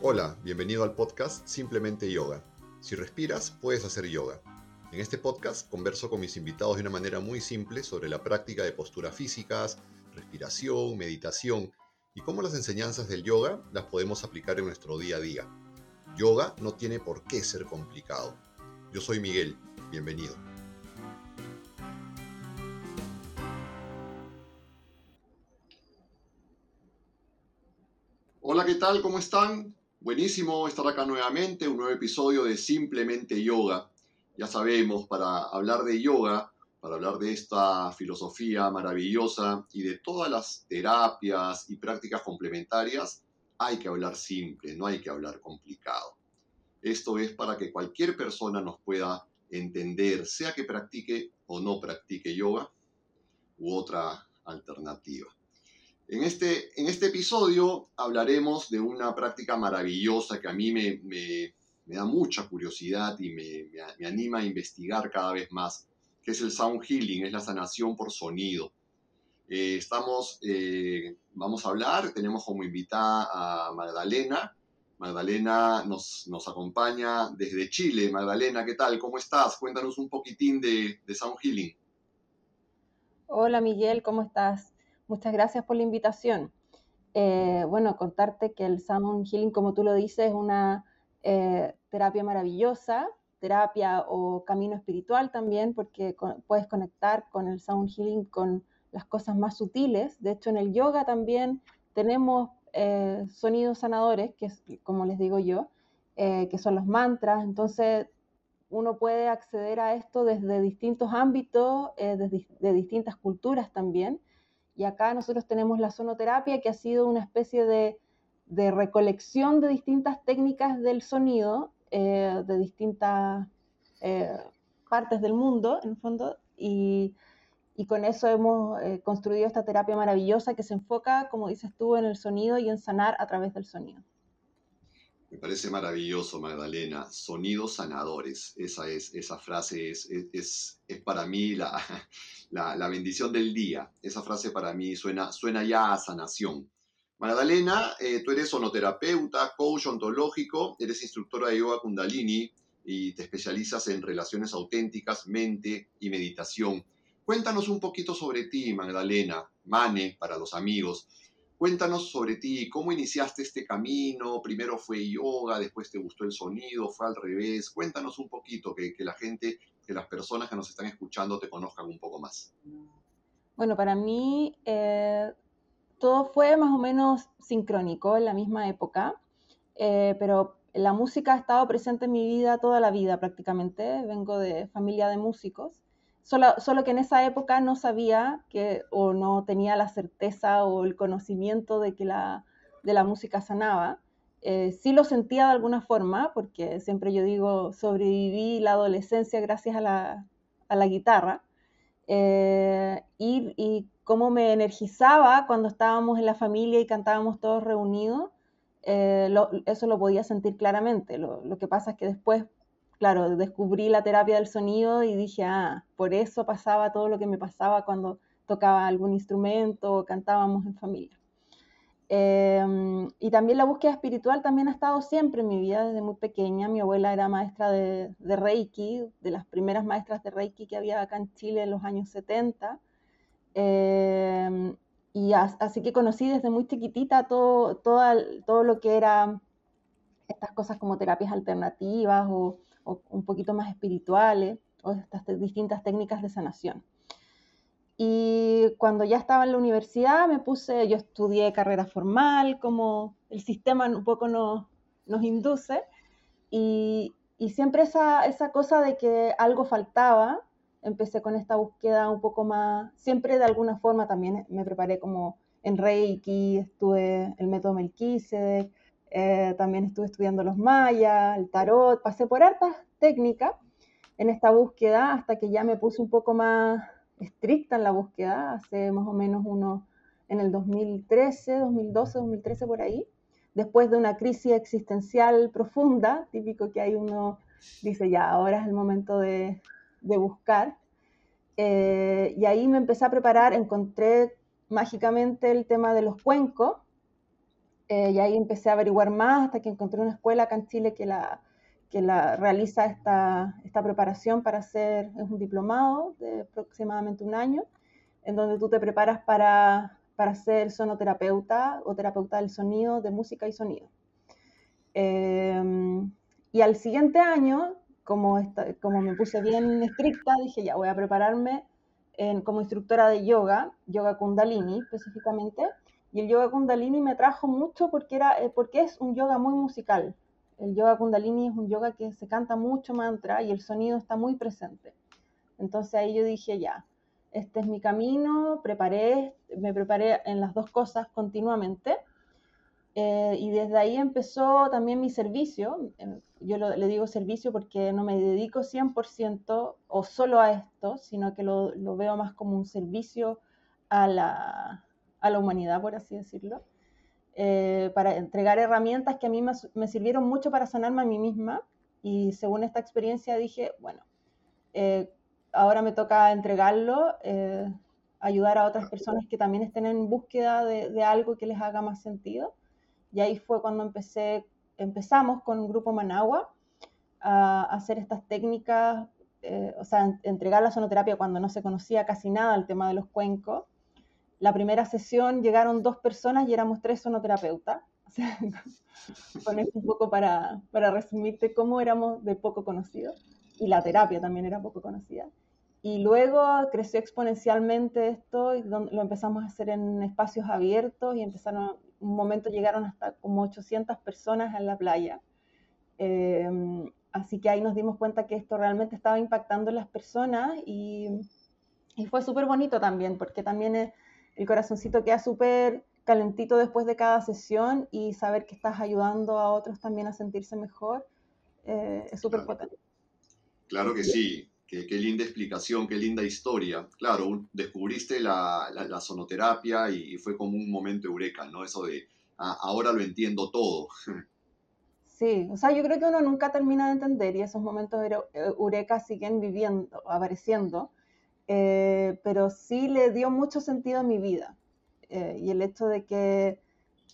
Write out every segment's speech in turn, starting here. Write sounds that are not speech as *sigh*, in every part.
Hola, bienvenido al podcast Simplemente Yoga. Si respiras, puedes hacer yoga. En este podcast converso con mis invitados de una manera muy simple sobre la práctica de posturas físicas, respiración, meditación y cómo las enseñanzas del yoga las podemos aplicar en nuestro día a día. Yoga no tiene por qué ser complicado. Yo soy Miguel, bienvenido. Hola, ¿qué tal? ¿Cómo están? Buenísimo estar acá nuevamente, un nuevo episodio de Simplemente Yoga. Ya sabemos, para hablar de yoga, para hablar de esta filosofía maravillosa y de todas las terapias y prácticas complementarias, hay que hablar simple, no hay que hablar complicado. Esto es para que cualquier persona nos pueda entender, sea que practique o no practique yoga u otra alternativa. En este, en este episodio hablaremos de una práctica maravillosa que a mí me, me, da mucha curiosidad y me, me, anima a investigar cada vez más, que es el sound healing, es la sanación por sonido. Eh, estamos, eh, vamos a hablar, tenemos como invitada a Magdalena. Magdalena nos, nos acompaña desde Chile. Magdalena, ¿qué tal? ¿Cómo estás? Cuéntanos un poquitín de, de sound healing. Hola Miguel, ¿cómo estás? Muchas gracias por la invitación. Eh, bueno, contarte que el Sound Healing, como tú lo dices, es una eh, terapia maravillosa, terapia o camino espiritual también, porque puedes conectar con el Sound Healing con las cosas más sutiles. De hecho, en el yoga también tenemos eh, sonidos sanadores, que como les digo yo, que son los mantras. Entonces, uno puede acceder a esto desde distintos ámbitos, de distintas culturas también. Y acá nosotros tenemos la sonoterapia, que ha sido una especie de, recolección de distintas técnicas del sonido, eh, de distintas eh, partes del mundo, en el fondo, y, con eso hemos eh, construido esta terapia maravillosa que se enfoca, como dices tú, en el sonido y en sanar a través del sonido. Me parece maravilloso, Magdalena. Sonidos sanadores. Esa, es, esa frase es, es, es para mí la, *laughs* la, la, bendición del día. Esa frase para mí suena, suena ya a sanación. Magdalena, eh, tú eres sonoterapeuta, coach ontológico, eres instructora de yoga kundalini y te especializas en relaciones auténticas, mente y meditación. Cuéntanos un poquito sobre ti, Magdalena, Mane, para los amigos. Cuéntanos sobre ti, cómo iniciaste este camino, primero fue yoga, después te gustó el sonido, fue al revés. Cuéntanos un poquito, que, la gente, que las personas que nos están escuchando te conozcan un poco más. Bueno, para mí eh, todo fue más o menos sincrónico en la misma época, eh, pero la música ha estado presente en mi vida toda la vida prácticamente. Vengo de familia de músicos Solo, que en esa época no sabía que, o no tenía la certeza o el conocimiento de que la, de la música sanaba. Eh, sí lo sentía de alguna forma, porque siempre yo digo, sobreviví la adolescencia gracias a la, a la guitarra. Eh, y, y, cómo me energizaba cuando estábamos en la familia y cantábamos todos reunidos, eh, eso lo podía sentir claramente. Lo, lo, que pasa es que después claro, descubrí la terapia del sonido y dije, ah, por eso pasaba todo lo que me pasaba cuando tocaba algún instrumento o cantábamos en familia. Em, y también la búsqueda espiritual también ha estado siempre en mi vida desde muy pequeña. Mi abuela era maestra de, Reiki, de las primeras maestras de Reiki que había acá en Chile en los años 70. Em, y así que conocí desde muy chiquitita todo, todo lo que era estas cosas como terapias alternativas o, un poquito más espirituales, o estas distintas técnicas de sanación. Y cuando ya estaba en la universidad me puse, yo estudié carrera formal, como el sistema un poco nos, nos induce, y, y siempre esa, esa, cosa de que algo faltaba, empecé con esta búsqueda un poco más, siempre de alguna forma también me preparé como en Reiki, estuve el método Melquisedec, eh, también estuve estudiando los mayas, el tarot, pasé por hartas técnicas en esta búsqueda hasta que ya me puse un poco más estricta en la búsqueda, hace más o menos uno en el 2013, 2012, 2013 por ahí, después de una crisis existencial profunda, típico que hay uno dice ya, ahora es el momento de, buscar. Eh, y ahí me empecé a preparar, encontré mágicamente el tema de los cuencos, Eh, y ahí empecé a averiguar más hasta que encontré una escuela acá en Chile que la, que la realiza esta, esta preparación para hacer, es un diplomado de aproximadamente un año, en donde tú te preparas para, para ser sonoterapeuta o terapeuta del sonido, de música y sonido. Em, y al siguiente año, como, como me puse bien estricta, dije, ya voy a prepararme como instructora de yoga, yoga kundalini específicamente, el yoga kundalini me trajo mucho porque, era, eh, porque es un yoga muy musical. El yoga kundalini es un yoga que se canta mucho mantra y el sonido está muy presente. Entonces ahí yo dije, ya, este es mi camino, preparé, me preparé en las dos cosas continuamente. Eh, y desde ahí empezó también mi servicio. Em, yo le digo servicio porque no me dedico 100% o solo a esto, sino que lo veo más como un servicio a la, a la humanidad, por así decirlo, eh, para entregar herramientas que a mí me, sirvieron mucho para sanarme a mí misma. Y según esta experiencia dije, bueno, eh, ahora me toca entregarlo, eh, ayudar a otras personas que también estén en búsqueda de, algo que les haga más sentido. Y ahí fue cuando empecé, empezamos con un grupo Managua a hacer estas técnicas, o sea, entregar la sonoterapia cuando no se conocía casi nada el tema de los cuencos la primera sesión llegaron dos personas y éramos tres sonoterapeutas. *laughs* O sea, con eso un poco para, para resumirte cómo éramos de poco conocidos. Y la terapia también era poco conocida. Y luego creció exponencialmente esto y lo empezamos a hacer en espacios abiertos y empezaron, un momento llegaron hasta como 800 personas en la playa. Eh, así que ahí nos dimos cuenta que esto realmente estaba impactando en las personas y, y fue súper bonito también, porque también es, el corazoncito queda súper calentito después de cada sesión y saber que estás ayudando a otros también a sentirse mejor eh, es súper potente. Claro que sí, qué, linda explicación, qué linda historia. Claro, descubriste la, la, sonoterapia y, fue como un momento eureka, ¿no? Eso de ah, ahora lo entiendo todo. Sí, o sea, yo creo que uno nunca termina de entender y esos momentos eureka siguen viviendo, apareciendo. Eh, pero sí le dio mucho sentido a mi vida. Eh, y el hecho de que,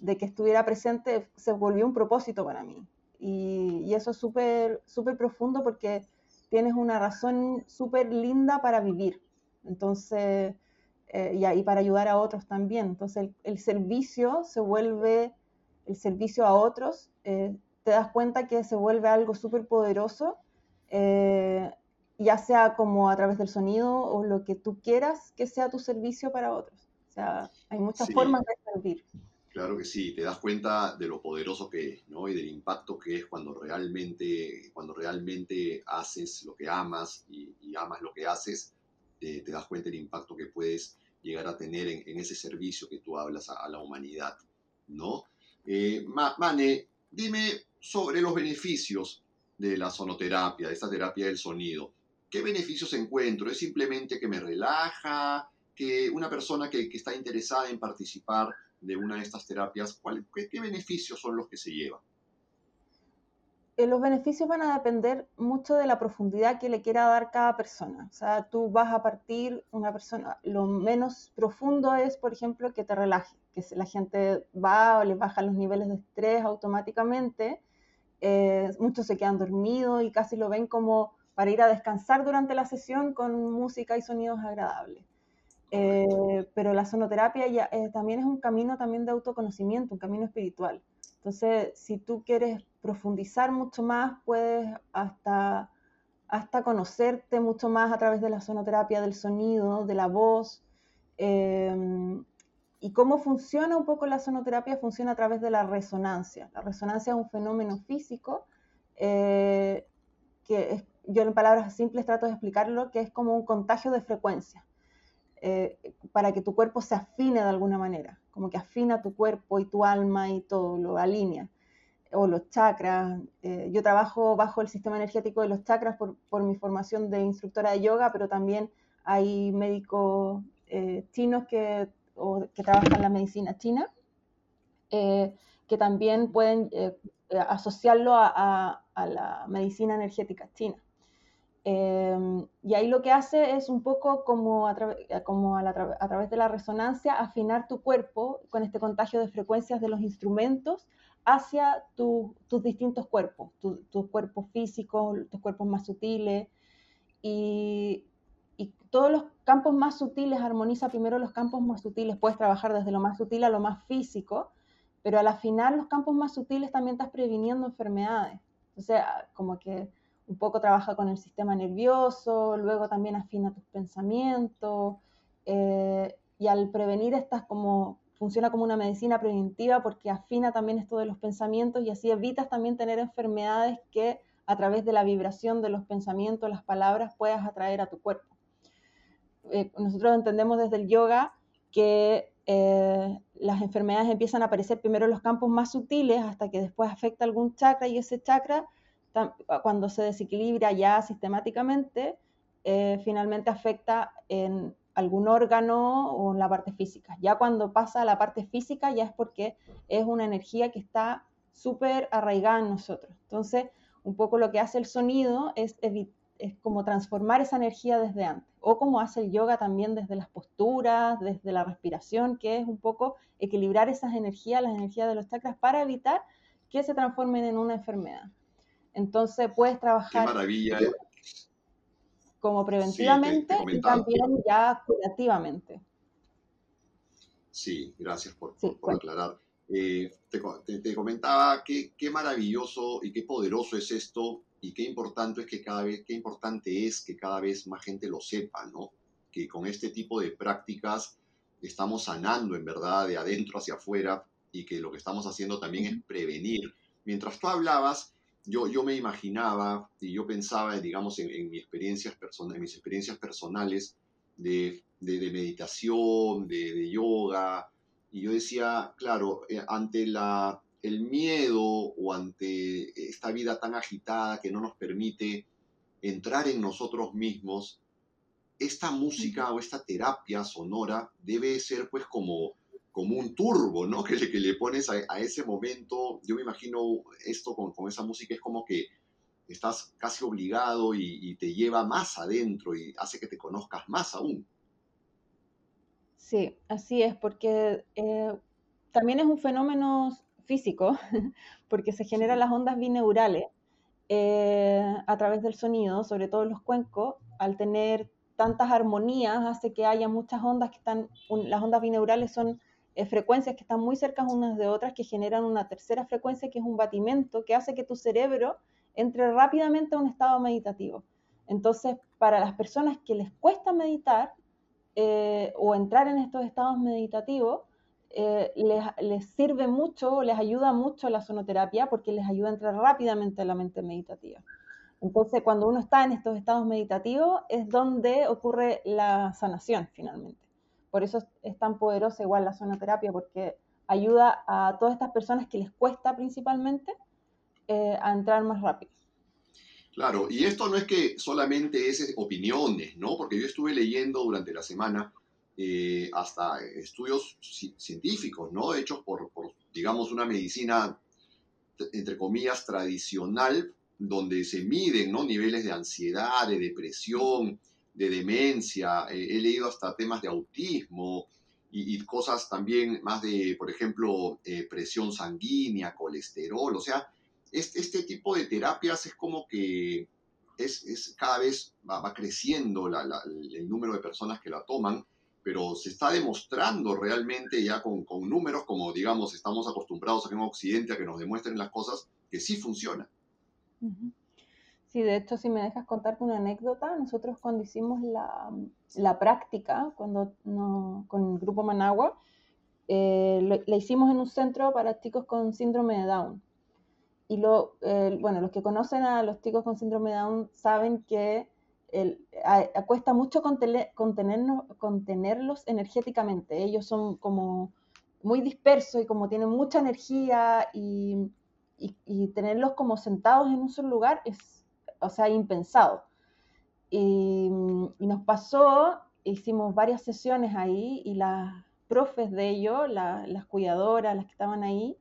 de que estuviera presente se volvió un propósito para mí. Y, y eso es súper súper profundo porque tienes una razón súper linda para vivir. Entonces, eh, y, y, para ayudar a otros también. Entonces, el, servicio se vuelve, el servicio a otros, te das cuenta que se vuelve algo súper poderoso ya sea como a través del sonido o lo que tú quieras que sea tu servicio para otros. O sea, hay muchas formas de servir. Claro que sí, te das cuenta de lo poderoso que es, ¿no? Y del impacto que es cuando realmente, cuando realmente haces lo que amas y, amas lo que haces, te das cuenta del impacto que puedes llegar a tener en, ese servicio que tú hablas a, la humanidad, ¿no? Eh, Mane, dime sobre los beneficios de la sonoterapia, de esta terapia del sonido. ¿Qué beneficios encuentro? ¿Es simplemente que me relaja? ¿Que una persona que, está interesada en participar de una de estas terapias, qué, beneficios son los que se llevan? Eh, los beneficios van a depender mucho de la profundidad que le quiera dar cada persona. O sea, tú vas a partir una persona, lo menos profundo es, por ejemplo, que te relaje, que la gente va o le baja los niveles de estrés automáticamente. Eh, muchos se quedan dormidos y casi lo ven como para ir a descansar durante la sesión con música y sonidos agradables. Eh, pero la sonoterapia ya, eh, también es un camino también de autoconocimiento, un camino espiritual. Entonces, si tú quieres profundizar mucho más, puedes hasta, hasta conocerte mucho más a través de la sonoterapia, del sonido, de la voz. Eh, y cómo funciona un poco la sonoterapia, funciona a través de la resonancia. La resonancia es un fenómeno físico que es yo en palabras simples trato de explicarlo, que es como un contagio de frecuencia, eh, para que tu cuerpo se afine de alguna manera, como que afina tu cuerpo y tu alma y todo, lo alinea, o los chakras. Eh, yo trabajo bajo el sistema energético de los chakras por, por, mi formación de instructora de yoga, pero también hay médicos eh, chinos que, que trabajan la medicina china, que también pueden asociarlo a, a la medicina energética china. Em, y ahí lo que hace es un poco como, a, como a, través de la resonancia afinar tu cuerpo con este contagio de frecuencias de los instrumentos hacia tus distintos cuerpos, tus cuerpos físicos, tus cuerpos más sutiles. Y, y, todos los campos más sutiles, armoniza primero los campos más sutiles, puedes trabajar desde lo más sutil a lo más físico, pero al afinar los campos más sutiles también estás previniendo enfermedades. O sea, como que un poco trabaja con el sistema nervioso, luego también afina tus pensamientos, eh, y al prevenir estas como funciona como una medicina preventiva porque afina también esto de los pensamientos y así evitas también tener enfermedades que a través de la vibración de los pensamientos, las palabras, puedas atraer a tu cuerpo. Eh, nosotros entendemos desde el yoga que eh, las enfermedades empiezan a aparecer primero en los campos más sutiles hasta que después afecta algún chakra y ese chakra cuando se desequilibra ya sistemáticamente, eh, finalmente afecta en algún órgano o en la parte física. Ya cuando pasa a la parte física ya es porque es una energía que está súper arraigada en nosotros. Entonces, un poco lo que hace el sonido es, es como transformar esa energía desde antes, o como hace el yoga también desde las posturas, desde la respiración, que es un poco equilibrar esas energías, las energías de los chakras, para evitar que se transformen en una enfermedad. Entonces puedes trabajar como preventivamente y también ya curativamente. Sí, gracias por, aclarar. Eh, te, comentaba qué, qué maravilloso y qué poderoso es esto y qué importante es que cada vez, qué importante es que cada vez más gente lo sepa, ¿no? Que con este tipo de prácticas estamos sanando en verdad de adentro hacia afuera y que lo que estamos haciendo también es prevenir. Mientras tú hablabas, yo, yo me imaginaba y yo pensaba, digamos, en, en, mis, experiencias en mis experiencias personales de, de, meditación, de, de, yoga, y yo decía, claro, eh, ante la, el miedo o ante esta vida tan agitada que no nos permite entrar en nosotros mismos, esta música o esta terapia sonora debe ser pues como como un turbo, ¿no? Que le, que le pones a, ese momento. Yo me imagino esto con, con, esa música es como que estás casi obligado y, te lleva más adentro y hace que te conozcas más aún. Sí, así es, porque eh, también es un fenómeno físico, *laughs* porque se generan las ondas bineurales eh, a través del sonido, sobre todo en los cuencos, al tener tantas armonías hace que haya muchas ondas que están, las ondas bineurales son eh, frecuencias que están muy cercanas unas de otras que generan una tercera frecuencia que es un batimento que hace que tu cerebro entre rápidamente a un estado meditativo. Entonces, para las personas que les cuesta meditar eh, o entrar en estos estados meditativos, eh, les, les, sirve mucho, les ayuda mucho la sonoterapia porque les ayuda a entrar rápidamente a la mente meditativa. Entonces, cuando uno está en estos estados meditativos, es donde ocurre la sanación finalmente. Por eso es tan poderosa igual la sonoterapia, porque ayuda a todas estas personas que les cuesta principalmente eh, a entrar más rápido. Claro, y esto no es que solamente es opiniones, ¿no? Porque yo estuve leyendo durante la semana eh, hasta estudios científicos, ¿no? Hechos por, por, digamos, una medicina, entre comillas, tradicional, donde se miden, ¿no? Niveles de ansiedad, de depresión, de demencia, eh, he leído hasta temas de autismo y, cosas también más de, por ejemplo, eh, presión sanguínea, colesterol, o sea, este, este, tipo de terapias es como que es, es cada vez va, creciendo el número de personas que la toman, pero se está demostrando realmente ya con, con números, como digamos, estamos acostumbrados aquí en Occidente a que nos demuestren las cosas, que sí funciona. Sí, de hecho, si me dejas contarte una anécdota, nosotros cuando hicimos la, la práctica cuando no, con el grupo Managua, eh, la hicimos en un centro para chicos con síndrome de Down. Y lo, bueno, los que conocen a los chicos con síndrome de Down saben que el, cuesta mucho contenernos, contenerlos energéticamente. Ellos son como muy dispersos y como tienen mucha energía y, y, y tenerlos como sentados en un solo lugar es o sea, impensado. Y, nos pasó, hicimos varias sesiones ahí y las profes de ellos, las cuidadoras, las que estaban ahí,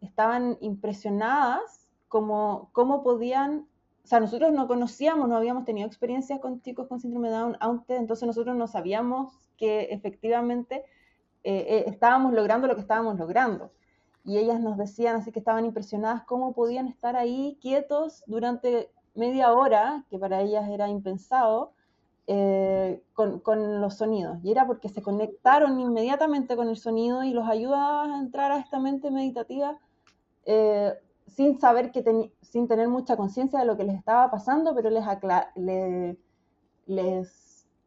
estaban impresionadas como cómo podían o sea, nosotros no conocíamos, no habíamos tenido experiencias con chicos con síndrome de Down antes, entonces nosotros no sabíamos que efectivamente eh, eh, estábamos logrando lo que estábamos logrando. Y ellas nos decían así que estaban impresionadas cómo podían estar ahí quietos durante media hora, que para ellas era impensado, eh, con, los sonidos. Y era porque se conectaron inmediatamente con el sonido y los ayudaba a entrar a esta mente meditativa sin saber que sin tener mucha conciencia de lo que les estaba pasando, pero les, les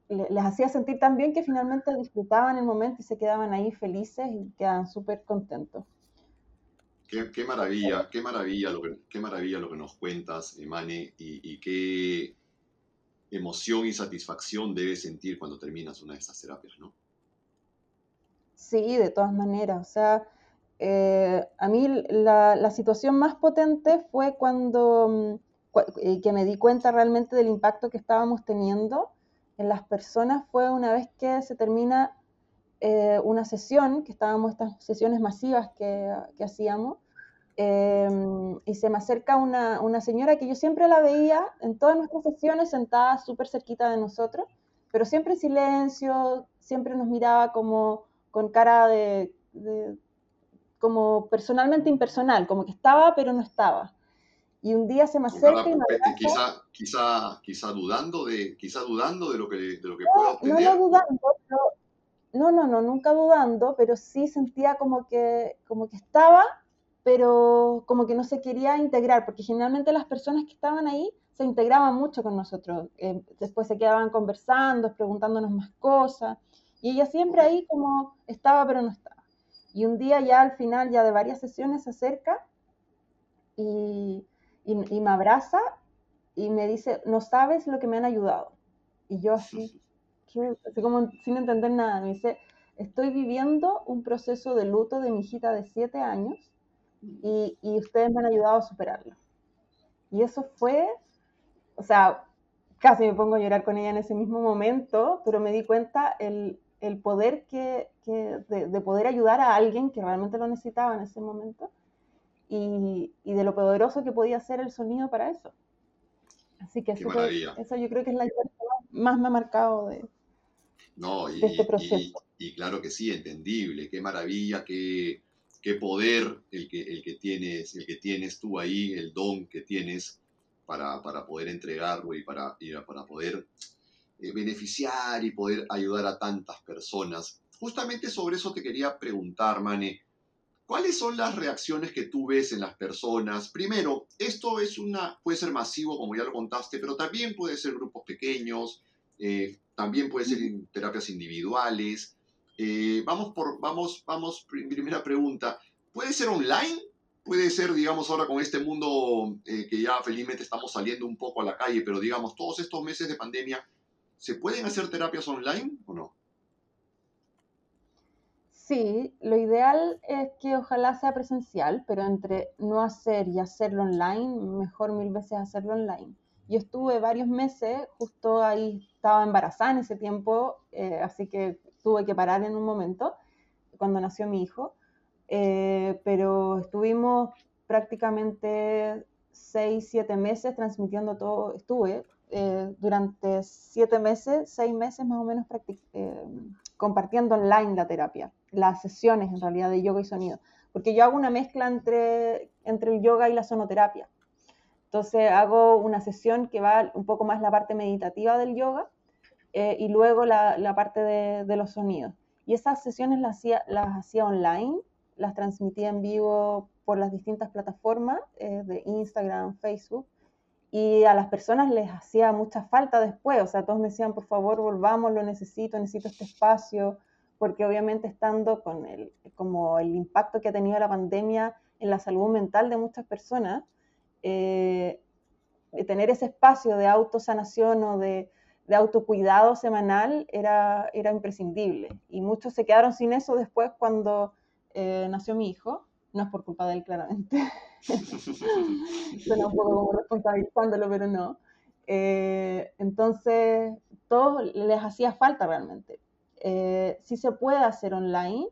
les hacía sentir tan bien que finalmente disfrutaban el momento y se quedaban ahí felices y quedaban súper contentos. Qué, maravilla, qué maravilla lo que, qué maravilla lo que nos cuentas, Emane, y, y, qué emoción y satisfacción debes sentir cuando terminas una de estas terapias, ¿no? Sí, de todas maneras. O sea, eh, a mí la, la, situación más potente fue cuando mm, eh, que me di cuenta realmente del impacto que estábamos teniendo en las personas fue una vez que se termina eh, una sesión, que estábamos estas sesiones masivas que, que hacíamos, em, y se me acerca una, una, señora que yo siempre la veía en todas nuestras sesiones sentada súper cerquita de nosotros, pero siempre en silencio, siempre nos miraba como con cara de, de como personalmente impersonal, como que estaba pero no estaba y un día se me acerca y me quizá, quizá, quizá, dudando de, quizá dudando de lo que, de lo que pueda obtener. No, no dudando, no, no, no, nunca dudando, pero sí sentía como que, como que estaba, pero como que no se quería integrar, porque generalmente las personas que estaban ahí se integraban mucho con nosotros, eh, después se quedaban conversando, preguntándonos más cosas, y ella siempre ahí como estaba, pero no estaba. Y un día ya al final, ya de varias sesiones, se acerca y y, me abraza y me dice, no sabes lo que me han ayudado. Y yo así, así como sin entender nada, me dice, estoy viviendo un proceso de luto de mi hijita de siete años y, y, ustedes me han ayudado a superarlo. Y eso fue, o sea, casi me pongo a llorar con ella en ese mismo momento, pero me di cuenta el, el poder que, que de, de, poder ayudar a alguien que realmente lo necesitaba en ese momento y, de lo poderoso que podía ser el sonido para eso. Así que eso, eso, yo creo que es la historia que más me ha marcado de, no, y, este proceso. Y, claro que sí, entendible, qué maravilla, qué, qué poder el que, el, que tienes, el que tienes tú ahí, el don que tienes para, para poder entregarlo y para, y para poder eh, beneficiar y poder ayudar a tantas personas. Justamente sobre eso te quería preguntar, Mane. ¿Cuáles son las reacciones que tú ves en las personas? Primero, esto es una, puede ser masivo, como ya lo contaste, pero también puede ser grupos pequeños, eh, también puede ser terapias individuales. Eh, vamos por, vamos, vamos, primera pregunta, ¿puede ser online? Puede ser, digamos, ahora con este mundo eh, que ya felizmente estamos saliendo un poco a la calle, pero digamos, todos estos meses de pandemia, ¿se pueden hacer terapias online o no? Sí, lo ideal es que ojalá sea presencial, pero entre no hacer y hacerlo online, mejor mil veces hacerlo online. Yo estuve varios meses, justo ahí estaba embarazada en ese tiempo, eh, así que tuve que parar en un momento cuando nació mi hijo, eh, pero estuvimos prácticamente seis, siete meses transmitiendo todo, estuve eh, durante siete meses, seis meses más o menos compartiendo online la terapia las sesiones en realidad de yoga y sonido, porque yo hago una mezcla entre, entre el yoga y la sonoterapia. Entonces hago una sesión que va un poco más la parte meditativa del yoga eh, y luego la, parte de, de, los sonidos. Y esas sesiones las hacía, las hacía online, las transmitía en vivo por las distintas plataformas eh, de Instagram, Facebook, y a las personas les hacía mucha falta después, o sea, todos me decían, por favor, volvamos, lo necesito, necesito este espacio, porque obviamente estando con el, como el impacto que ha tenido la pandemia en la salud mental de muchas personas, eh, tener ese espacio de autosanación o de, de autocuidado semanal era, era imprescindible. Y muchos se quedaron sin eso después cuando eh, nació mi hijo. No es por culpa de él, claramente. *laughs* Suena un poco como responsabilizándolo, pero no. Eh, entonces, todos les hacía falta realmente. Eh, si se puede hacer online.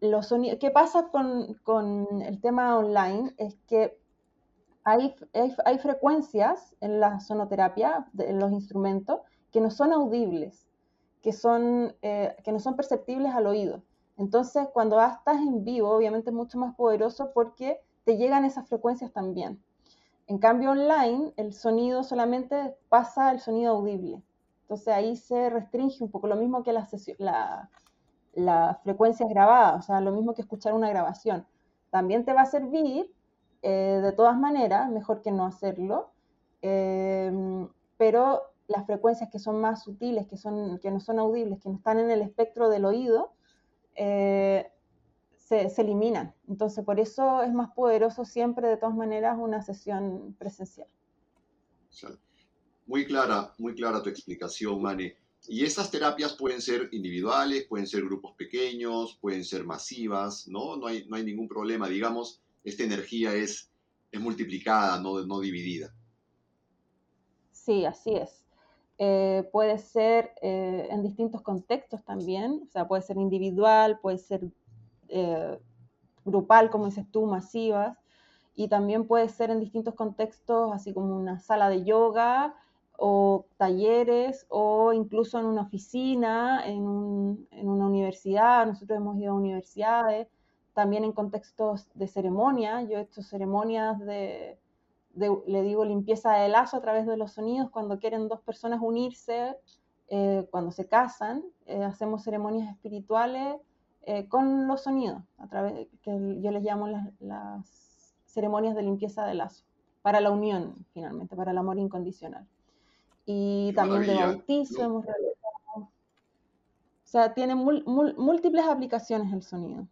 Los ¿Qué pasa con, con, el tema online? Es que hay, hay, frecuencias en la sonoterapia, en los instrumentos, que no son audibles, que, son, eh, que no son perceptibles al oído. Entonces, cuando estás en vivo, obviamente es mucho más poderoso porque te llegan esas frecuencias también. En cambio, online, el sonido solamente pasa el sonido audible. Entonces ahí se restringe un poco, lo mismo que las la, la frecuencias grabadas, o sea, lo mismo que escuchar una grabación. También te va a servir, eh, de todas maneras, mejor que no hacerlo, em, pero las frecuencias que son más sutiles, que, son, que no son audibles, que no están en el espectro del oído, eh, se, eliminan. Entonces, por eso es más poderoso siempre, de todas maneras, una sesión presencial. Muy clara, muy clara tu explicación, Mane. Y estas terapias pueden ser individuales, pueden ser grupos pequeños, pueden ser masivas, ¿no? No hay, no hay ningún problema. Digamos, esta energía es, multiplicada, no, dividida. Sí, así es. Eh, puede ser eh, en distintos contextos también, o sea, puede ser individual, puede ser eh, grupal, como dices tú, masivas, y también puede ser en distintos contextos, así como una sala de yoga o talleres o incluso en una oficina, en, una universidad, nosotros hemos ido a universidades, también en contextos de ceremonia, yo he hecho ceremonias de, le digo, limpieza de lazo a través de los sonidos, cuando quieren dos personas unirse, eh, cuando se casan, eh, hacemos ceremonias espirituales eh, con los sonidos, a través que yo les llamo las, ceremonias de limpieza de lazo, para la unión, finalmente, para el amor incondicional. Y también de bautizo hemos realizado. O sea, tiene múltiples aplicaciones el sonido.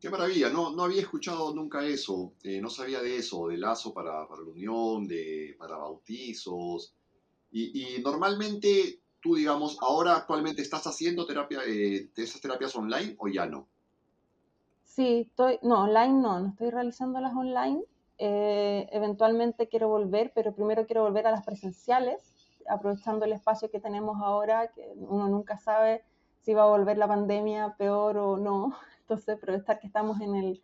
Qué maravilla, no, no había escuchado nunca eso, eh, no sabía de eso, de lazo para, para la unión, de, para bautizos. Y, normalmente tú, digamos, ahora actualmente estás haciendo terapia, eh, esas terapias online o ya no? Sí, estoy, no, online no, no estoy realizándolas online. Eh, eventualmente quiero volver, pero primero quiero volver a las presenciales, aprovechando el espacio que tenemos ahora, que uno nunca sabe si va a volver la pandemia peor o no. Entonces, aprovechar que estamos en, el,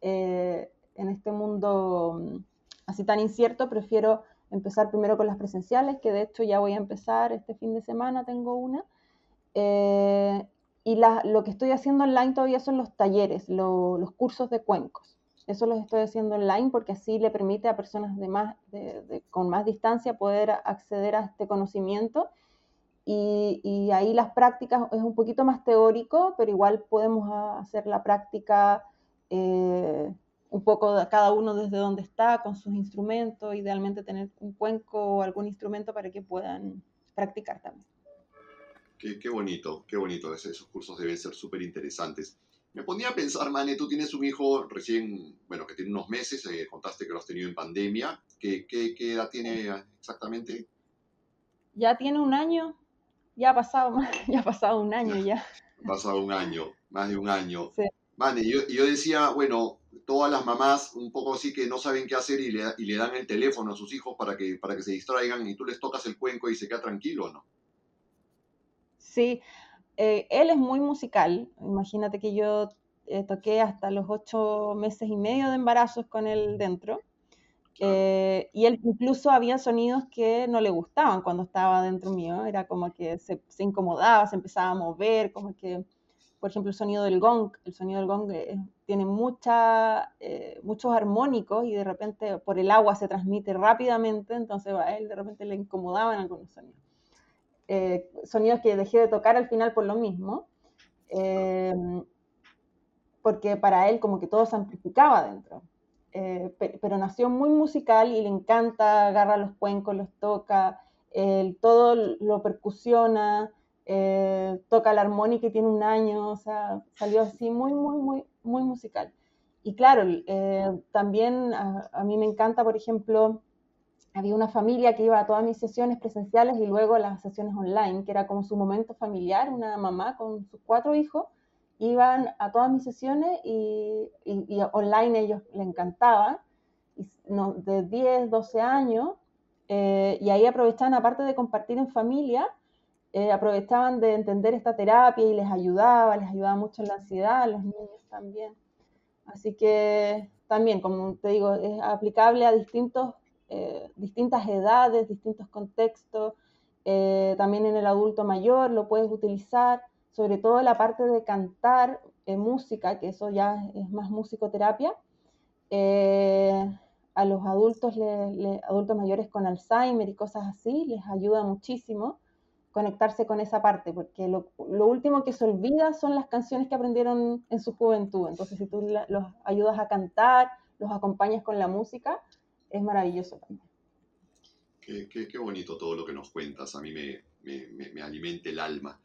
eh, en este mundo mm, así tan incierto, prefiero empezar primero con las presenciales, que de hecho ya voy a empezar este fin de semana, tengo una. Eh, y lo que estoy haciendo online todavía son los talleres, los cursos de cuencos. Eso los estoy haciendo online porque así le permite a personas de más, con más distancia poder acceder a este conocimiento y, ahí las prácticas es un poquito más teórico, pero igual podemos hacer la práctica eh, un poco de cada uno desde donde está, con sus instrumentos, idealmente tener un cuenco o algún instrumento para que puedan practicar también. Qué, bonito, qué bonito. esos cursos deben ser súper interesantes. Me ponía a pensar, Mane, tú tienes un hijo recién, bueno, que tiene unos meses, eh, contaste que lo has tenido en pandemia. ¿Qué, qué, qué edad tiene exactamente? Ya tiene un año, ya ha pasado, *laughs* ya ha pasado un año ya. Ha pasado un año, más de un año. Sí. Vale, yo, yo decía, bueno, todas las mamás un poco así que no saben qué hacer y le, y le dan el teléfono a sus hijos para que, para que se distraigan y tú les tocas el cuenco y se queda tranquilo, ¿no? Sí, eh, él es muy musical. Imagínate que yo eh, toqué hasta los ocho meses y medio de embarazos con él dentro. Eh, y él incluso había sonidos que no le gustaban cuando estaba dentro mío, era como que se, se, incomodaba, se empezaba a mover, como que, por ejemplo, el sonido del gong, el sonido del gong eh, tiene mucha, eh, muchos armónicos y de repente por el agua se transmite rápidamente, entonces a él de repente le incomodaban algunos sonidos. sonidos que dejé de tocar al final por lo mismo, porque para él como que todo se amplificaba dentro. Eh, pero nació muy musical y le encanta, agarra los cuencos, los toca, todo lo percusiona, eh, toca la armónica y tiene un año, o sea, salió así muy, muy, muy, muy musical. Y claro, eh, también a, a, mí me encanta, por ejemplo, había una familia que iba a todas mis sesiones presenciales y luego a las sesiones online, que era como su momento familiar, una mamá con sus cuatro hijos, iban a todas mis sesiones y, online ellos le encantaban, de 10, 12 años, eh, y ahí aprovechaban, aparte de compartir en familia, eh, aprovechaban de entender esta terapia y les ayudaba, les ayudaba mucho en la ansiedad, a los niños también. Así que también, como te digo, es aplicable a distintos, eh, distintas edades, distintos contextos. También en el adulto mayor lo puedes utilizar, sobre todo la parte de cantar música, que eso ya es más musicoterapia. a los adultos, adultos mayores con Alzheimer y cosas así, les ayuda muchísimo conectarse con esa parte, porque lo, último que se olvida son las canciones que aprendieron en su juventud. Entonces, si tú los ayudas a cantar, los acompañas con la música, es maravilloso también. Qué, bonito todo lo que nos cuentas, a mí me, me, alimenta el alma.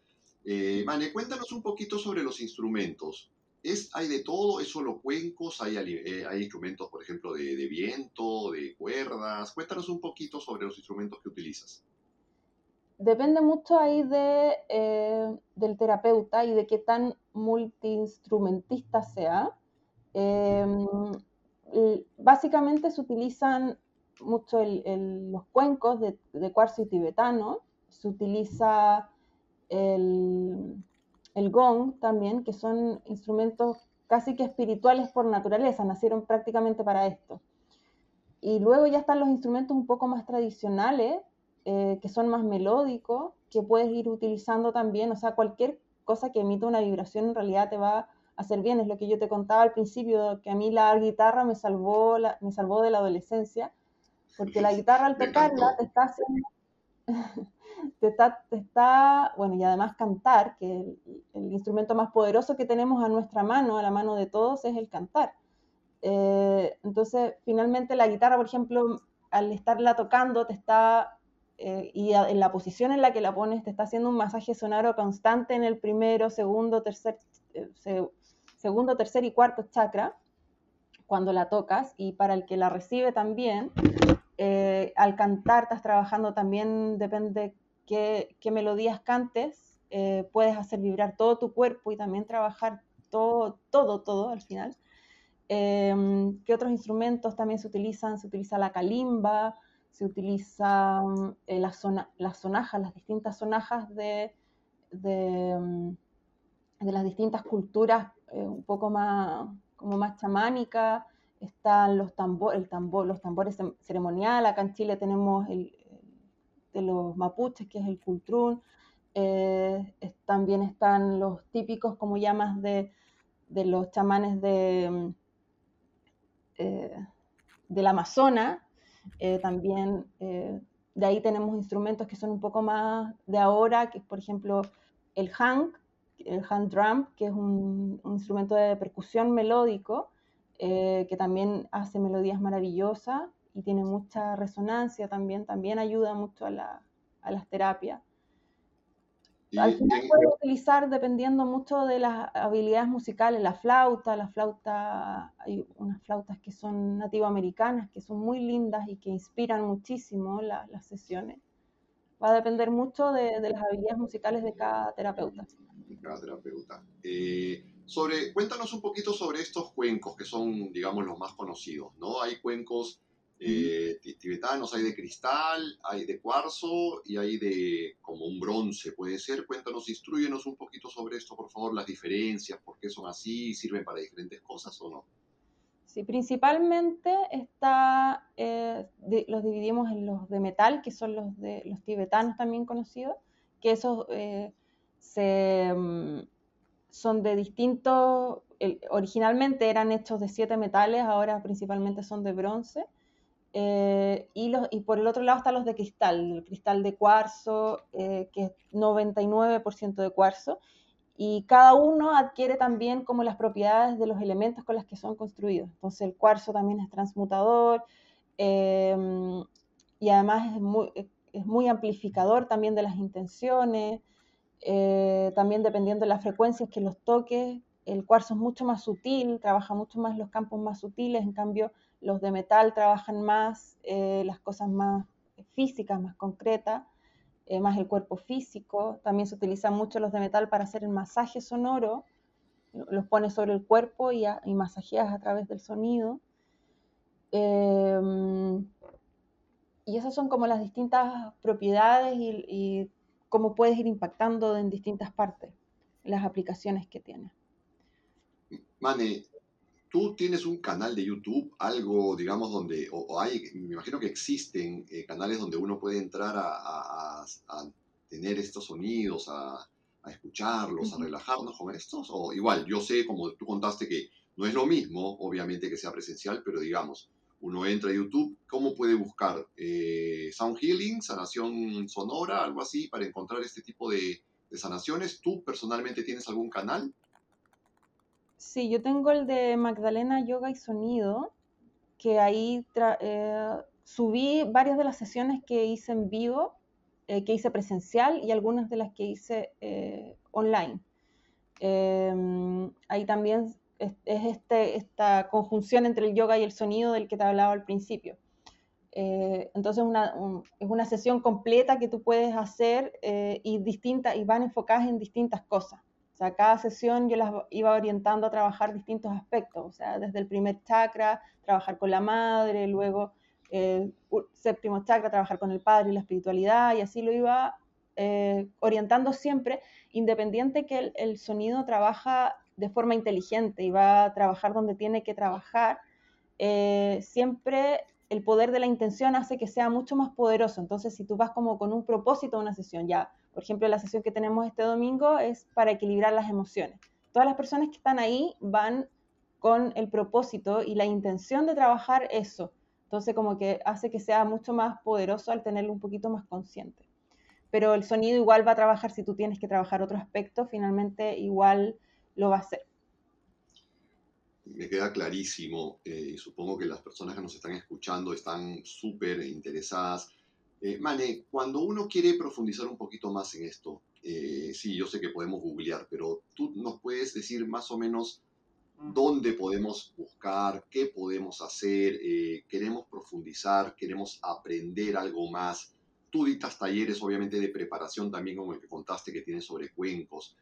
Eh, Mane, cuéntanos un poquito sobre los instrumentos. ¿Es, ¿Hay de todo? ¿Es solo cuencos? ¿Hay, eh, hay instrumentos, por ejemplo, de, de viento, de cuerdas? Cuéntanos un poquito sobre los instrumentos que utilizas depende mucho ahí de, eh, del terapeuta y de qué tan multiinstrumentista sea. Em, básicamente se utilizan mucho los cuencos de, cuarzo y tibetano, se utiliza el, el gong también, que son instrumentos casi que espirituales por naturaleza, nacieron prácticamente para esto. Y luego ya están los instrumentos un poco más tradicionales, eh, que son más melódicos, que puedes ir utilizando también, o sea, cualquier cosa que emita una vibración en realidad te va a hacer bien, es lo que yo te contaba al principio, que a mí la guitarra me salvó, me salvó de la adolescencia, porque la *laughs* guitarra al tocarla te está haciendo, *laughs* te está, bueno, y además cantar, que el, el, instrumento más poderoso que tenemos a nuestra mano, a la mano de todos, es el cantar. Eh, entonces, finalmente la guitarra, por ejemplo, al estarla tocando, te está eh, y en la posición en la que la pones te está haciendo un masaje sonoro constante en el primero, segundo, tercer, eh, segundo, tercer y cuarto chakra cuando la tocas y para el que la recibe también, eh, al cantar estás trabajando también, depende qué, melodías cantes, puedes hacer vibrar todo tu cuerpo y también trabajar todo, todo, todo al final. ¿Qué otros instrumentos también se utilizan? Se utiliza la kalimba, se utilizan eh, las, sonajas, las distintas sonajas de, mm, las distintas culturas eh, un poco más, como más chamánicas, están los, tambor, el tambor, los tambores ceremoniales, acá en Chile tenemos el, de los mapuches, que es el cultrún, eh, también están los típicos, como llamas, de, de los chamanes de, mm, del Amazonas, eh, también eh, de ahí tenemos instrumentos que son un poco más de ahora, que es por ejemplo el hang, el hand drum, que es un, instrumento de percusión melódico, eh, que también hace melodías maravillosas y tiene mucha resonancia también, también ayuda mucho a, la, a las terapias. Al final puede utilizar dependiendo mucho de las habilidades musicales, la flauta, la flauta, hay unas flautas que son nativoamericanas, que son muy lindas y que inspiran muchísimo las sesiones. Va a depender mucho de, las habilidades musicales de cada terapeuta. cada terapeuta. Eh, sobre, cuéntanos un poquito sobre estos cuencos que son, digamos, los más conocidos, ¿no? Hay cuencos eh, tibetanos, hay de cristal, hay de cuarzo y hay de como un bronce, puede ser. Cuéntanos, instruyenos un poquito sobre esto, por favor, las diferencias, por qué son así, sirven para diferentes cosas o no. Sí, principalmente está, eh, los dividimos en los de metal, que son los de los tibetanos también conocidos, que esos eh, se, mm, son de distintos, originalmente eran hechos de siete metales, ahora principalmente son de bronce. Eh, y, los, y, por el otro lado están los de cristal, el cristal de cuarzo, eh, que es 99% de cuarzo, y cada uno adquiere también como las propiedades de los elementos con los que son construidos. Entonces el cuarzo también es transmutador em, y además es muy, es muy, amplificador también de las intenciones, eh, también dependiendo de las frecuencias que los toques, el cuarzo es mucho más sutil, trabaja mucho más los campos más sutiles, en cambio los de metal trabajan más eh, las cosas más físicas, más concretas, eh, más el cuerpo físico. También se utilizan mucho los de metal para hacer el masaje sonoro. Los pones sobre el cuerpo y, masajeas a través del sonido. Em, y esas son como las distintas propiedades y, cómo puedes ir impactando en distintas partes las aplicaciones que tiene. Mane, tú tienes un canal de YouTube, algo, digamos, donde, o, hay, me imagino que existen eh, canales donde uno puede entrar a, tener estos sonidos, a, escucharlos, a relajarnos con estos, o igual, yo sé, como tú contaste, que no es lo mismo, obviamente, que sea presencial, pero digamos, uno entra a YouTube, ¿cómo puede buscar? Eh, sound Healing, sanación sonora, algo así, para encontrar este tipo de, sanaciones. ¿Tú personalmente tienes algún canal? Sí, yo tengo el de Magdalena Yoga y Sonido, que ahí eh, subí varias de las sesiones que hice en vivo, eh, que hice presencial y algunas de las que hice online. Em, ahí también es, este, esta conjunción entre el yoga y el sonido del que te hablaba al principio. Eh, entonces es una sesión completa que tú puedes hacer eh, y, distinta, y van enfocadas en distintas cosas. O sea, cada sesión yo las iba orientando a trabajar distintos aspectos, o sea, desde el primer chakra, trabajar con la madre, luego eh, séptimo chakra, trabajar con el padre y la espiritualidad, y así lo iba orientando siempre, independiente que el sonido trabaja de forma inteligente y va a trabajar donde tiene que trabajar, eh, siempre el poder de la intención hace que sea mucho más poderoso. Entonces, si tú vas como con un propósito a una sesión, ya, por ejemplo, la sesión que tenemos este domingo es para equilibrar las emociones. Todas las personas que están ahí van con el propósito y la intención de trabajar eso. Entonces, como que hace que sea mucho más poderoso al tenerlo un poquito más consciente. Pero el sonido igual va a trabajar si tú tienes que trabajar otro aspecto, finalmente igual lo va a hacer. Me queda clarísimo eh, y supongo que las personas que nos están escuchando están súper interesadas. Eh, Mane, cuando uno quiere profundizar un poquito más en esto, eh, sí, yo sé que podemos googlear, pero tú nos puedes decir más o menos dónde podemos buscar, qué podemos hacer, queremos profundizar, queremos aprender algo más. Tú dictas talleres, obviamente, de preparación también, como el que contaste que tienes sobre cuencos.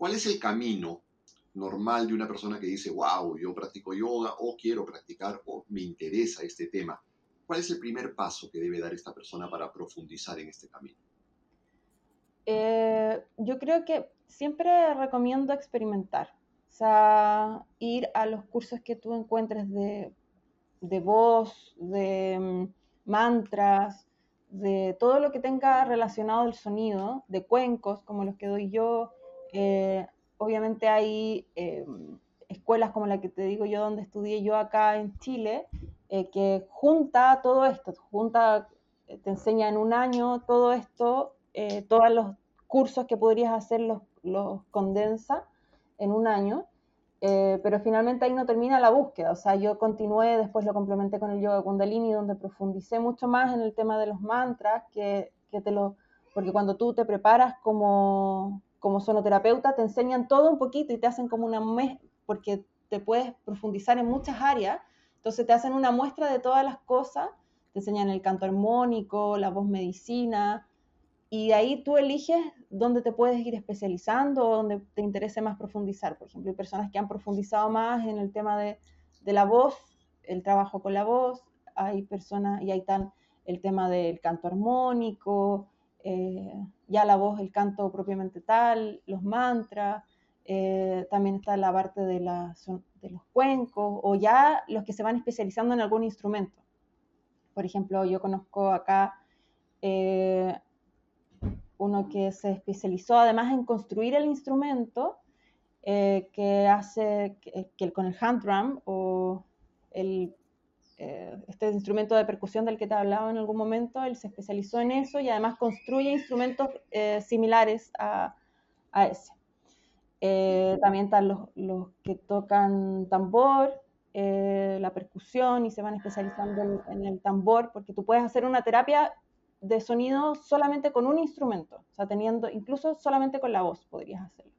¿Cuál es el camino normal de una persona que dice, wow, yo practico yoga o quiero practicar o me interesa este tema? ¿Cuál es el primer paso que debe dar esta persona para profundizar en este camino? Eh, yo creo que siempre recomiendo experimentar, o sea, ir a los cursos que tú encuentres de, de voz, de mm, mantras, de todo lo que tenga relacionado al sonido, de cuencos como los que doy yo, eh, obviamente hay eh, escuelas como la que te digo yo, donde estudié yo acá en Chile, eh, que junta todo esto, junta, te enseña en un año todo esto, todos los cursos que podrías hacer los, los condensa en un año. pero finalmente ahí no termina la búsqueda, o sea, yo continué, después lo complementé con el yoga kundalini, donde profundicé mucho más en el tema de los mantras, que, que te lo, porque cuando tú te preparas como, como sonoterapeuta te enseñan todo un poquito y te hacen como una muestra, porque te puedes profundizar en muchas áreas, entonces te hacen una muestra de todas las cosas, te enseñan el canto armónico, la voz medicina, y ahí tú eliges dónde te puedes ir especializando o dónde te interese más profundizar. Por ejemplo, hay personas que han profundizado más en el tema de, de la voz, el trabajo con la voz, hay personas, y ahí están el tema del canto armónico, eh, ya la voz, el canto propiamente tal, los mantras, eh, también está la parte de, los cuencos o ya los que se van especializando en algún instrumento. Por ejemplo, yo conozco acá eh, uno que se especializó además en construir el instrumento que hace que, con el hand drum o el eh, este instrumento de percusión del que te hablaba en algún momento, él se especializó en eso y además construye instrumentos eh, similares a, ese. Eh, también están los, los, que tocan tambor, la percusión y se van especializando en, en, el tambor, porque tú puedes hacer una terapia de sonido solamente con un instrumento, o sea, teniendo, incluso solamente con la voz podrías hacerlo.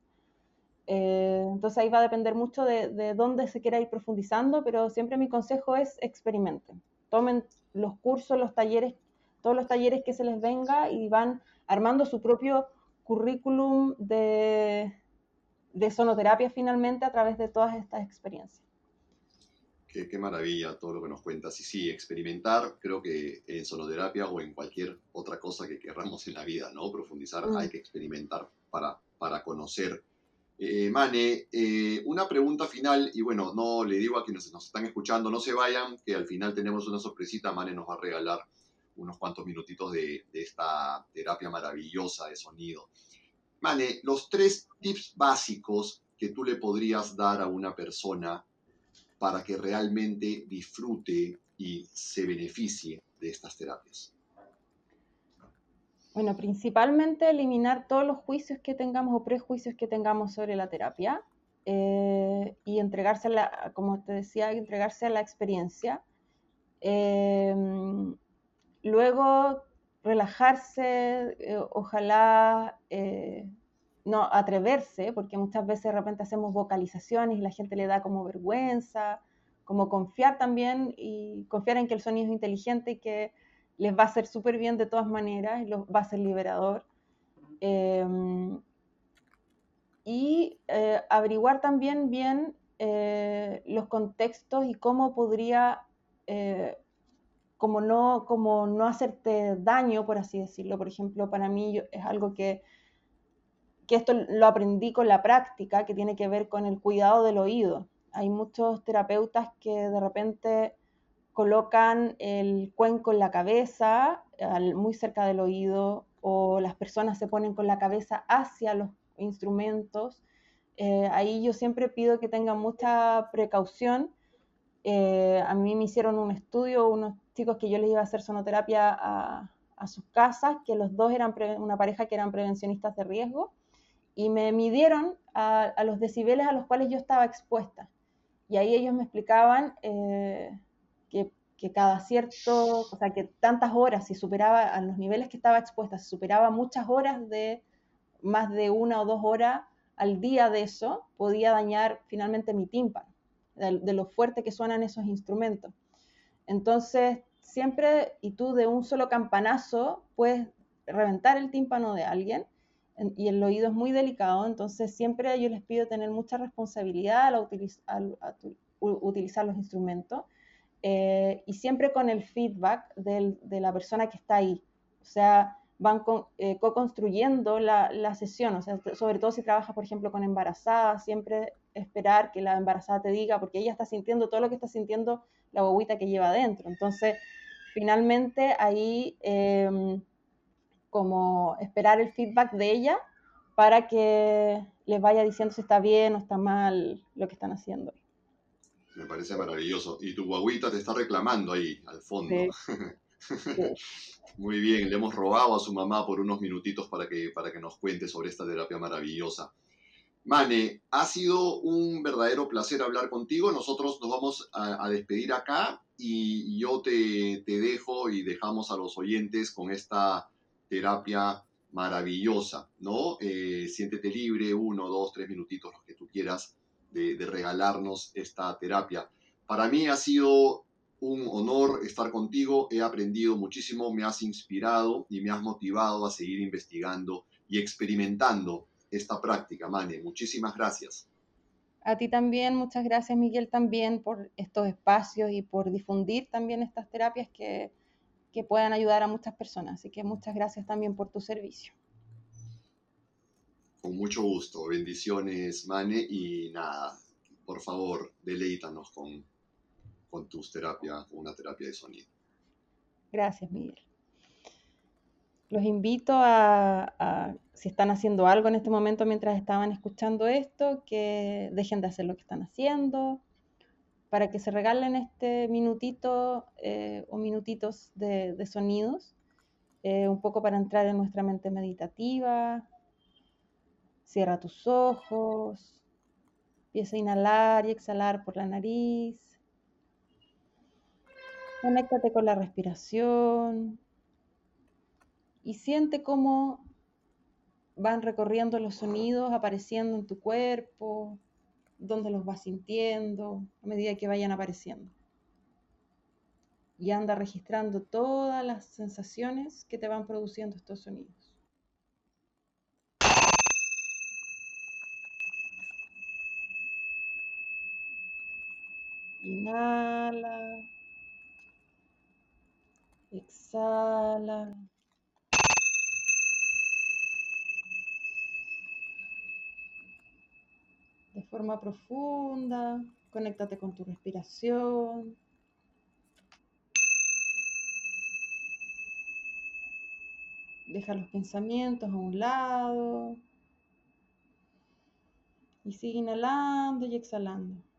Eh, entonces ahí va a depender mucho de, dónde se quiera ir profundizando, pero siempre mi consejo es experimenten. Tomen los cursos, los talleres, todos los talleres que se les venga y van armando su propio currículum de, sonoterapia finalmente a través de todas estas experiencias. Qué, maravilla todo lo que nos cuentas. Y sí, experimentar, creo que en sonoterapia o en cualquier otra cosa que querramos en la vida, ¿no? Profundizar, mm. hay que experimentar para, para conocer Eh, Mane, eh, una pregunta final, y bueno, no le digo a quienes nos están escuchando, no se vayan, que al final tenemos una sorpresita, Mane nos va a regalar unos cuantos minutitos de, de esta terapia maravillosa de sonido. Mane, los tres tips básicos que tú le podrías dar a una persona para que realmente disfrute y se beneficie de estas terapias? Bueno, principalmente eliminar todos los juicios que tengamos o prejuicios que tengamos sobre la terapia eh, y entregarse, a la, como te decía, entregarse a la experiencia. Eh, luego, relajarse, eh, ojalá no atreverse, porque muchas veces de repente hacemos vocalizaciones y la gente le da como vergüenza, como confiar también y confiar en que el sonido es inteligente y que les va a hacer súper bien de todas maneras los, va a ser liberador. Em, y eh, averiguar también bien eh, los contextos y cómo podría, eh, como, no, como no hacerte daño, por así decirlo. Por ejemplo, para mí es algo que que esto lo aprendí con la práctica, que tiene que ver con el cuidado del oído. Hay muchos terapeutas que de repente colocan el cuenco en la cabeza, muy cerca del oído, o las personas se ponen con la cabeza hacia los instrumentos. Eh, ahí yo siempre pido que tengan mucha precaución. Eh, a mí me hicieron un estudio, unos chicos que yo les iba a hacer sonoterapia a, sus casas, que los dos eran una pareja que eran prevencionistas de riesgo y me midieron a, los decibeles a los cuales yo estaba expuesta. Y ahí ellos me explicaban eh, que, cada cierto, o sea, que tantas horas, si superaba a los niveles que estaba expuesta, si superaba muchas horas de más de una o dos horas al día de eso, podía dañar finalmente mi tímpano, de, lo fuerte que suenan esos instrumentos. Entonces, siempre, y tú de un solo campanazo, puedes reventar el tímpano de alguien y el oído es muy delicado, entonces siempre yo les pido tener mucha responsabilidad al, utilizar los instrumentos eh, y siempre con el feedback de la persona que está ahí. O sea, van eh, co-construyendo la, la, sesión, o sea, sobre todo si trabajas, por ejemplo, con embarazadas, siempre esperar que la embarazada te diga, porque ella está sintiendo todo lo que está sintiendo la bobita que lleva adentro. Entonces, finalmente ahí... Em, como esperar el feedback de ella para que les vaya diciendo si está bien o está mal lo que están haciendo. Parece maravilloso. Y tu guaguita te está reclamando ahí, al fondo. *laughs* Muy bien, le hemos robado a su mamá por unos minutitos para que, para que nos cuente sobre esta terapia maravillosa. Mane, ha sido un verdadero placer hablar contigo. Nosotros nos vamos a, despedir acá y yo te, te, dejo y dejamos a los oyentes con esta terapia maravillosa, ¿no? Eh, siéntete libre, uno, dos, tres minutitos, los que tú quieras, de, regalarnos esta terapia. Para mí ha sido un honor estar contigo, he aprendido muchísimo, me has inspirado y me has motivado a seguir investigando y experimentando esta práctica, Mane. Muchísimas gracias. A ti también, muchas gracias Miguel también por estos espacios y por difundir también estas terapias que que puedan ayudar a muchas personas. Así que muchas gracias también por tu servicio. Con mucho gusto. Bendiciones, Mane. Y nada, por favor, deleítanos con, con tus terapias, una terapia de sonido. Gracias, Miguel. Los invito a, a, si están haciendo algo en este momento mientras estaban escuchando esto, que dejen de hacer lo que están haciendo, para que se regalen este minutito eh, o minutitos de, sonidos, eh, un poco para entrar en nuestra mente meditativa. Cierra tus ojos, empieza a inhalar y exhalar por la nariz. Conéctate con la respiración y siente cómo van recorriendo los sonidos, apareciendo en tu cuerpo, dónde los vas sintiendo a medida que vayan apareciendo. Y anda registrando todas las sensaciones que te van produciendo estos sonidos. Inhala. Exhala. forma profunda, conéctate con tu respiración. Deja los pensamientos a un lado. Y sigue inhalando y exhalando.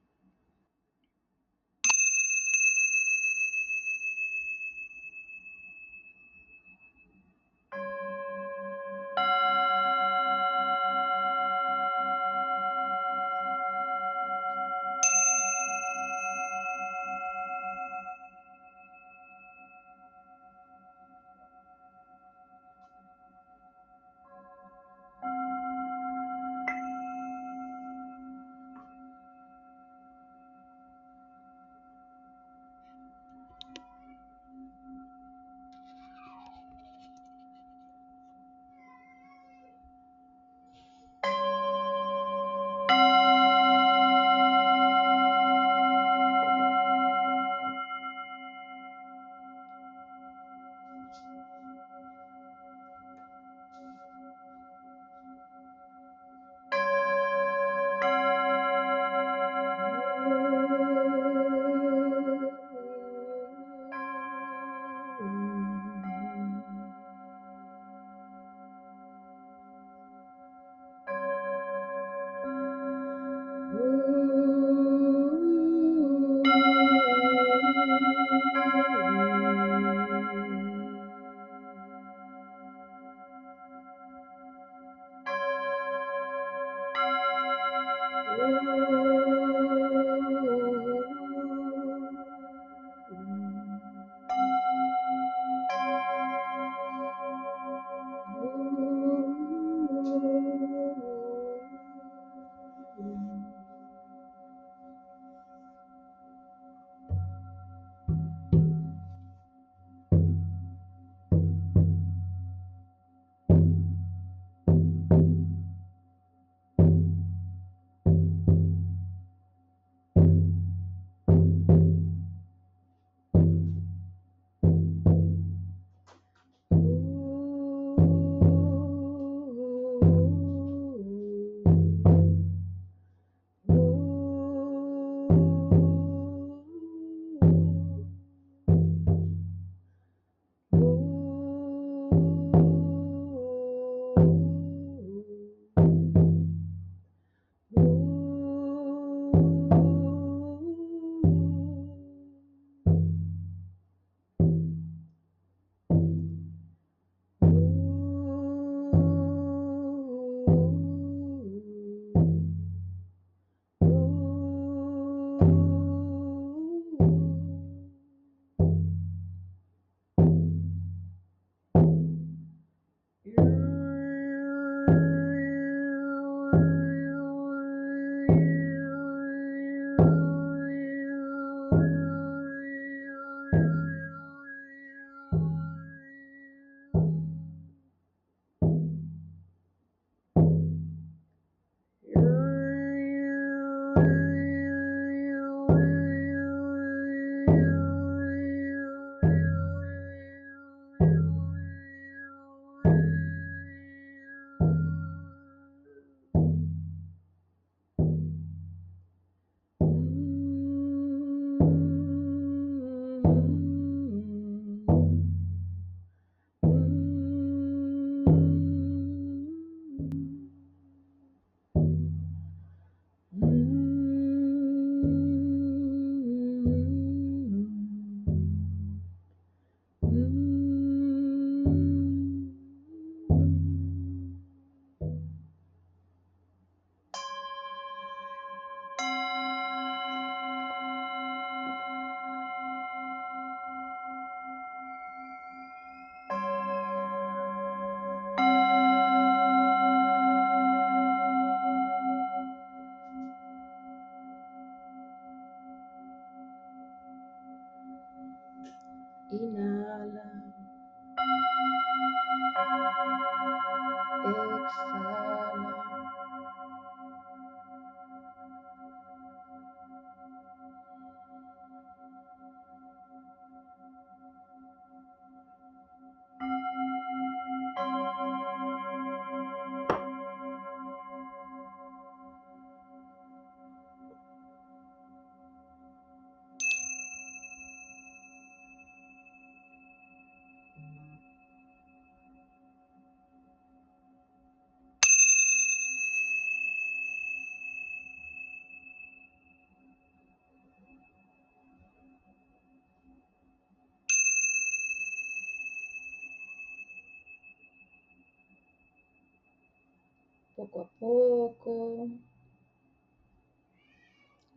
Poco a poco.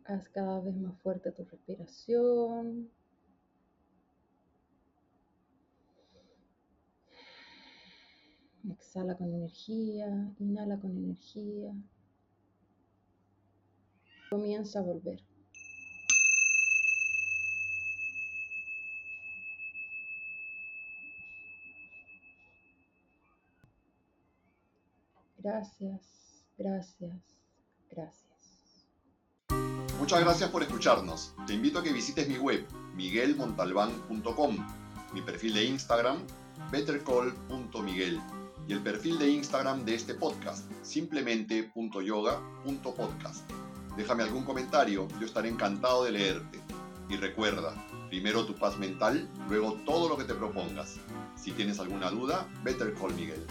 Haz cada vez más fuerte tu respiración. Exhala con energía, inhala con energía. Comienza a volver. Gracias, gracias, gracias. Muchas gracias por escucharnos. Te invito a que visites mi web, miguelmontalbán.com, mi perfil de Instagram, bettercall.miguel y el perfil de Instagram de este podcast, simplemente.yoga.podcast. Déjame algún comentario, yo estaré encantado de leerte. Y recuerda, primero tu paz mental, luego todo lo que te propongas. Si tienes alguna duda, Better Call Miguel.